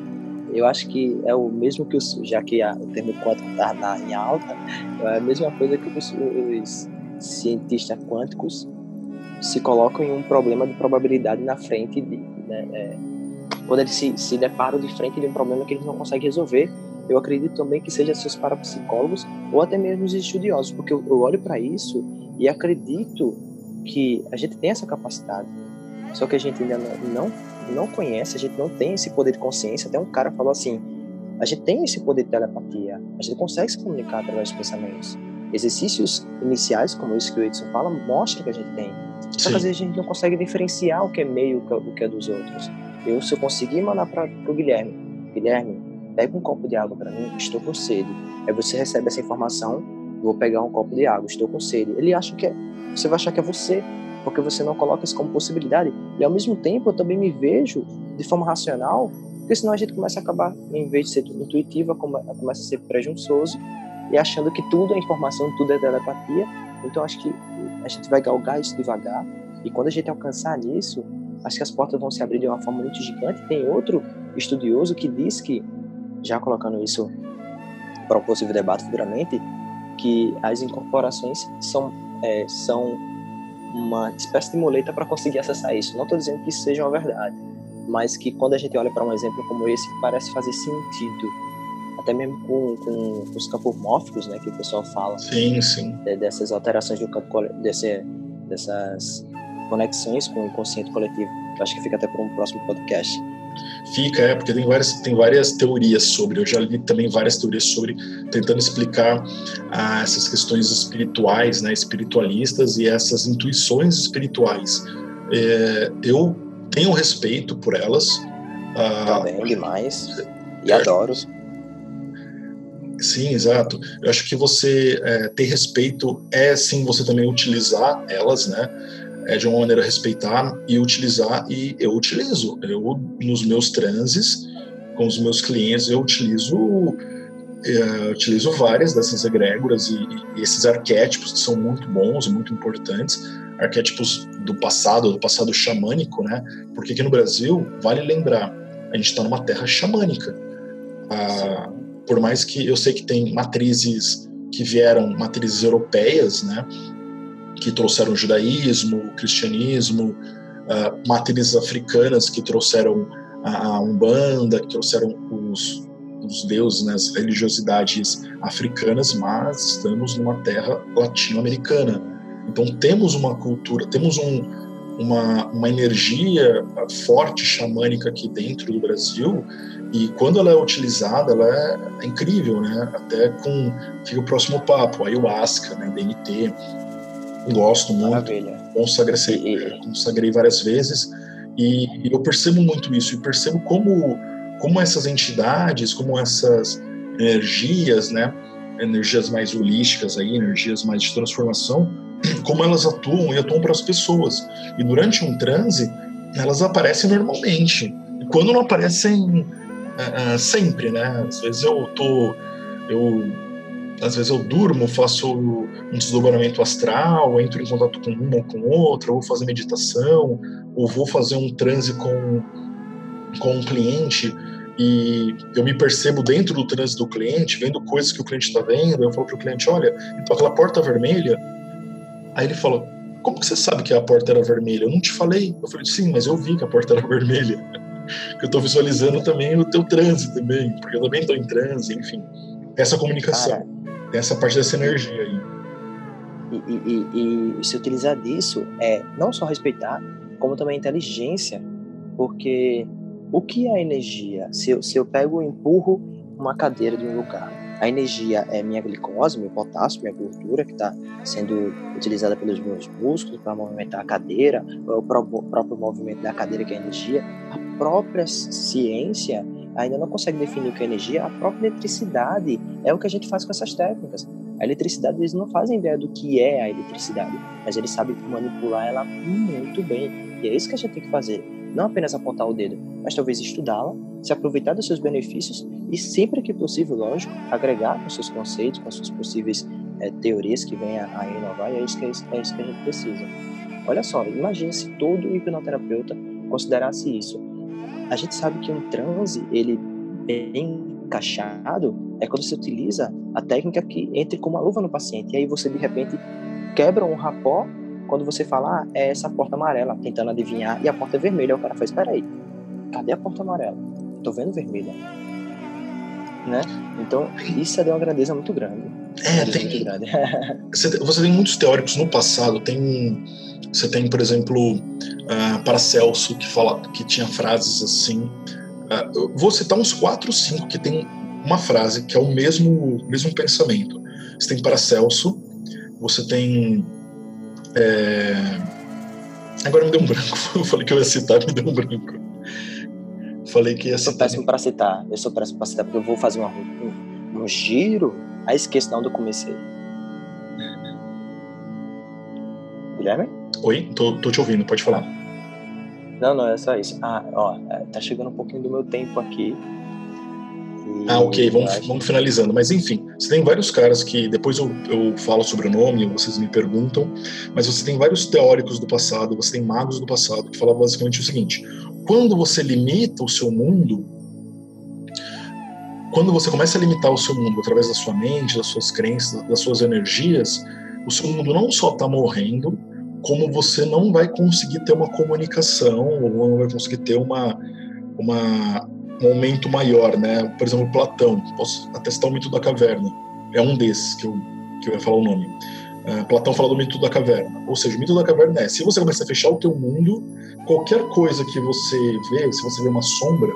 eu acho que é o mesmo que os, já que a, o termo quântico está em alta, é a mesma coisa que os, os cientistas quânticos se colocam em um problema de probabilidade na frente de, né, é, quando eles se, se deparam de frente de um problema que eles não conseguem resolver. Eu acredito também que seja seus parapsicólogos ou até mesmo os estudiosos, porque eu, eu olho para isso e acredito que a gente tem essa capacidade, só que a gente ainda não, não, conhece, a gente não tem esse poder de consciência. Até um cara falou assim: a gente tem esse poder de telepatia, a gente consegue se comunicar através dos pensamentos. Exercícios iniciais, como esse que o Edson fala, mostram que a gente tem. Só que às vezes a gente não consegue diferenciar o que é meio do que é dos outros. Eu, se eu conseguir mandar para o Guilherme, Guilherme, pega um copo de água para mim, estou com sede. Aí você recebe essa informação, vou pegar um copo de água, estou com sede. Ele acha que é, você vai achar que é você, porque você não coloca isso como possibilidade. E ao mesmo tempo eu também me vejo de forma racional, porque senão a gente começa a acabar, em vez de ser intuitiva, começa a ser presunçoso e achando que tudo é informação, tudo é telepatia. Então acho que a gente vai galgar isso devagar e quando a gente alcançar nisso, acho que as portas vão se abrir de uma forma muito gigante. Tem outro estudioso que diz que, já colocando isso para um possível debate futuramente, que as incorporações são, é, são uma espécie de muleta para conseguir acessar isso. Não estou dizendo que isso seja uma verdade, mas que quando a gente olha para um exemplo como esse, parece fazer sentido. Até mesmo com, com os campos mórficos, né, que o pessoal fala. Sim, sim. dessas alterações do campo, desse, dessas conexões com o inconsciente coletivo. Acho que fica até para um próximo podcast. Fica, é, porque tem várias, tem várias teorias sobre, eu já li também várias teorias sobre, tentando explicar ah, essas questões espirituais, né, espiritualistas e essas intuições espirituais. É, eu tenho respeito por elas. Ah, também, demais. E é, adoro. Sim, exato. Eu acho que você é, ter respeito é sim você também utilizar elas, né? É, de uma maneira respeitar e utilizar, e eu utilizo. Eu, nos meus transes, com os meus clientes, eu utilizo, é, utilizo várias dessas egrégoras e, e, esses arquétipos que são muito bons, muito importantes, arquétipos do passado, do passado xamânico, né? Porque aqui no Brasil, vale lembrar, a gente está numa terra xamânica. Ah, por mais que eu sei que tem matrizes que vieram, matrizes europeias, né? Que trouxeram o judaísmo, o cristianismo, uh, matrizes africanas que trouxeram a, umbanda, que trouxeram os, os deuses, né, as religiosidades africanas, mas estamos numa terra latino-americana. Então temos uma cultura, temos um, uma, uma energia forte xamânica aqui dentro do Brasil e quando ela é utilizada, ela é, é incrível, né? Até com fica o próximo papo, ayahuasca, né, DMT, Gosto muito. Maravilha. Consagrei, consagrei várias vezes e eu percebo muito isso e percebo como como essas entidades, como essas energias, né, energias mais holísticas aí, energias mais de transformação, como elas atuam e atuam para as pessoas. E durante um transe, elas aparecem normalmente. E quando não aparecem uh, uh, sempre, né? Às vezes eu tô eu às vezes eu durmo, faço um desdobramento astral, entro em contato com uma ou com outra, ou vou fazer meditação, ou vou fazer um transe com, com um cliente e eu me percebo dentro do transe do cliente, vendo coisas que o cliente está vendo, eu falo para o cliente, olha, então aquela porta vermelha, aí ele fala, como que você sabe que a porta era vermelha? Eu não te falei. Eu falei, sim, mas eu vi que a porta era vermelha. eu estou visualizando também o teu transe também, porque eu também estou em transe, enfim. Essa comunicação. Tem essa parte dessa energia aí. E, e, e, e se utilizar disso é não só respeitar, como também inteligência, porque o que é energia? Se eu, se eu pego e empurro uma cadeira de um lugar, a energia é minha glicose, meu potássio, minha gordura que está sendo utilizada pelos meus músculos para movimentar a cadeira, o próprio movimento da cadeira que é energia. A própria ciência ainda não consegue definir o que é energia, a própria eletricidade é o que a gente faz com essas técnicas. A eletricidade, eles não fazem ideia do que é a eletricidade, mas eles sabem manipular ela muito bem. E é isso que a gente tem que fazer. Não apenas apontar o dedo, mas talvez estudá-la, se aproveitar dos seus benefícios e, sempre que possível, lógico, agregar com seus conceitos, com suas possíveis é, teorias que venham a inovar, e é isso, que, é, isso, é isso que a gente precisa. Olha só, imagine se todo hipnoterapeuta considerasse isso a gente sabe que um transe, ele bem encaixado, é quando você utiliza a técnica que entre como uma luva no paciente. E aí você, de repente, quebra um rapó quando você fala, ah, é essa porta amarela, tentando adivinhar, e a porta é vermelha. O cara faz, aí, cadê a porta amarela? Tô vendo vermelha. né? Então, isso é de uma grandeza muito grande. É, tem. Você tem muitos teóricos no passado, tem. Você tem, por exemplo, uh, Paracelso, que, fala, que tinha frases assim. Uh, vou citar uns quatro, cinco que tem uma frase que é o mesmo, mesmo pensamento. Você tem Paracelso, você tem. É... Agora me deu um branco. Eu falei que eu ia citar, me deu um branco. Falei que ia citar. Eu sou péssimo para citar. Eu sou péssimo para citar porque eu vou fazer uma, um, um giro. Aí esqueço de onde eu comecei. Guilherme? Oi, tô, tô te ouvindo, pode falar. Não, não, é só isso. Ah, ó, é, tá chegando um pouquinho do meu tempo aqui. Ah, ok, vamos, vamos finalizando. Mas enfim, você tem vários caras que depois eu, eu falo sobre o nome, vocês me perguntam, mas você tem vários teóricos do passado, você tem magos do passado que falam basicamente o seguinte: quando você limita o seu mundo, quando você começa a limitar o seu mundo através da sua mente, das suas crenças, das suas energias, o seu mundo não só está morrendo, como você não vai conseguir ter uma comunicação, ou não vai conseguir ter uma, uma um aumento maior, né? Por exemplo, Platão, posso atestar o mito da caverna, é um desses que eu, que eu ia falar o nome. Uh, Platão fala do mito da caverna, ou seja, o mito da caverna é, se você começa a fechar o teu mundo, qualquer coisa que você vê, se você vê uma sombra,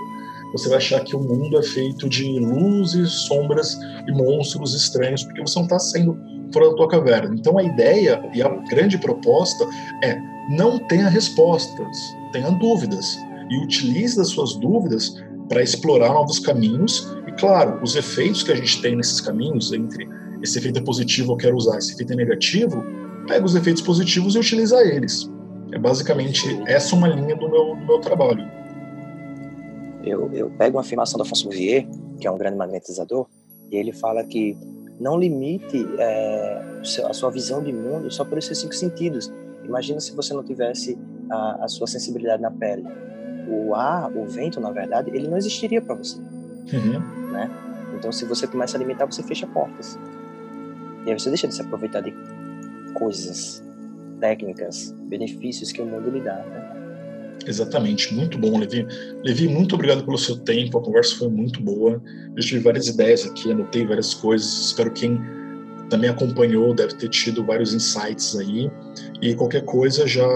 você vai achar que o mundo é feito de luzes, sombras e monstros estranhos, porque você não está saindo fora da tua caverna. Então a ideia e a grande proposta é não tenha respostas, tenha dúvidas e utilize as suas dúvidas para explorar novos caminhos. E, claro, os efeitos que a gente tem nesses caminhos, entre esse efeito é positivo, eu quero usar, esse efeito é negativo, pega os efeitos positivos e utiliza eles. É basicamente essa uma linha do meu, do meu trabalho. Eu, eu pego uma afirmação da Afonso Vier, que é um grande magnetizador, e ele fala que não limite é, a sua visão de mundo só por esses cinco sentidos. Imagina se você não tivesse a, a sua sensibilidade na pele o ar, o vento, na verdade, ele não existiria para você. Uhum. Né? Então, se você começa a limitar, você fecha portas. E aí você deixa de se aproveitar de coisas, técnicas, benefícios que o mundo lhe dá. Né? Exatamente, muito bom, Levi. Levi, muito obrigado pelo seu tempo, a conversa foi muito boa. Eu tive várias ideias aqui, anotei várias coisas. Espero que quem também acompanhou deve ter tido vários insights aí. E qualquer coisa já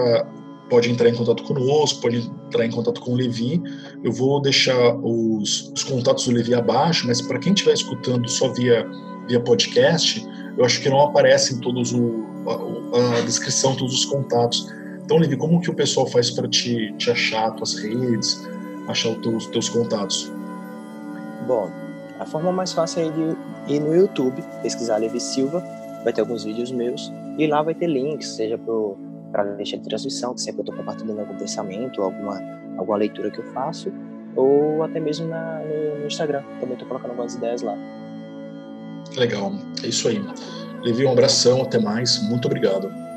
pode entrar em contato conosco, pode entrar em contato com o Levi. Eu vou deixar os, os contatos do Levi abaixo, mas para quem estiver escutando só via, via podcast, eu acho que não aparecem todos o, a, a descrição, todos os contatos. Então, Levi, como que o pessoal faz para te, te achar, tuas redes, achar os teus, teus contatos? Bom, a forma mais fácil é de ir no YouTube, pesquisar Levi Silva, vai ter alguns vídeos meus, e lá vai ter links, seja para a lista de transmissão, que sempre eu estou compartilhando algum pensamento, alguma, alguma leitura que eu faço, ou até mesmo na, no, no Instagram, também estou colocando algumas ideias lá. Legal, é isso aí. Levi, um abração, até mais, muito obrigado.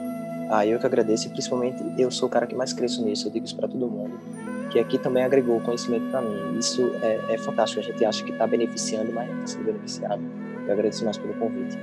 Ah, eu que agradeço e principalmente eu sou o cara que mais cresço nisso, eu digo isso para todo mundo, que aqui também agregou conhecimento para mim. Isso é, é fantástico, a gente acha que está beneficiando, mas não está sendo beneficiado. Eu agradeço mais pelo convite.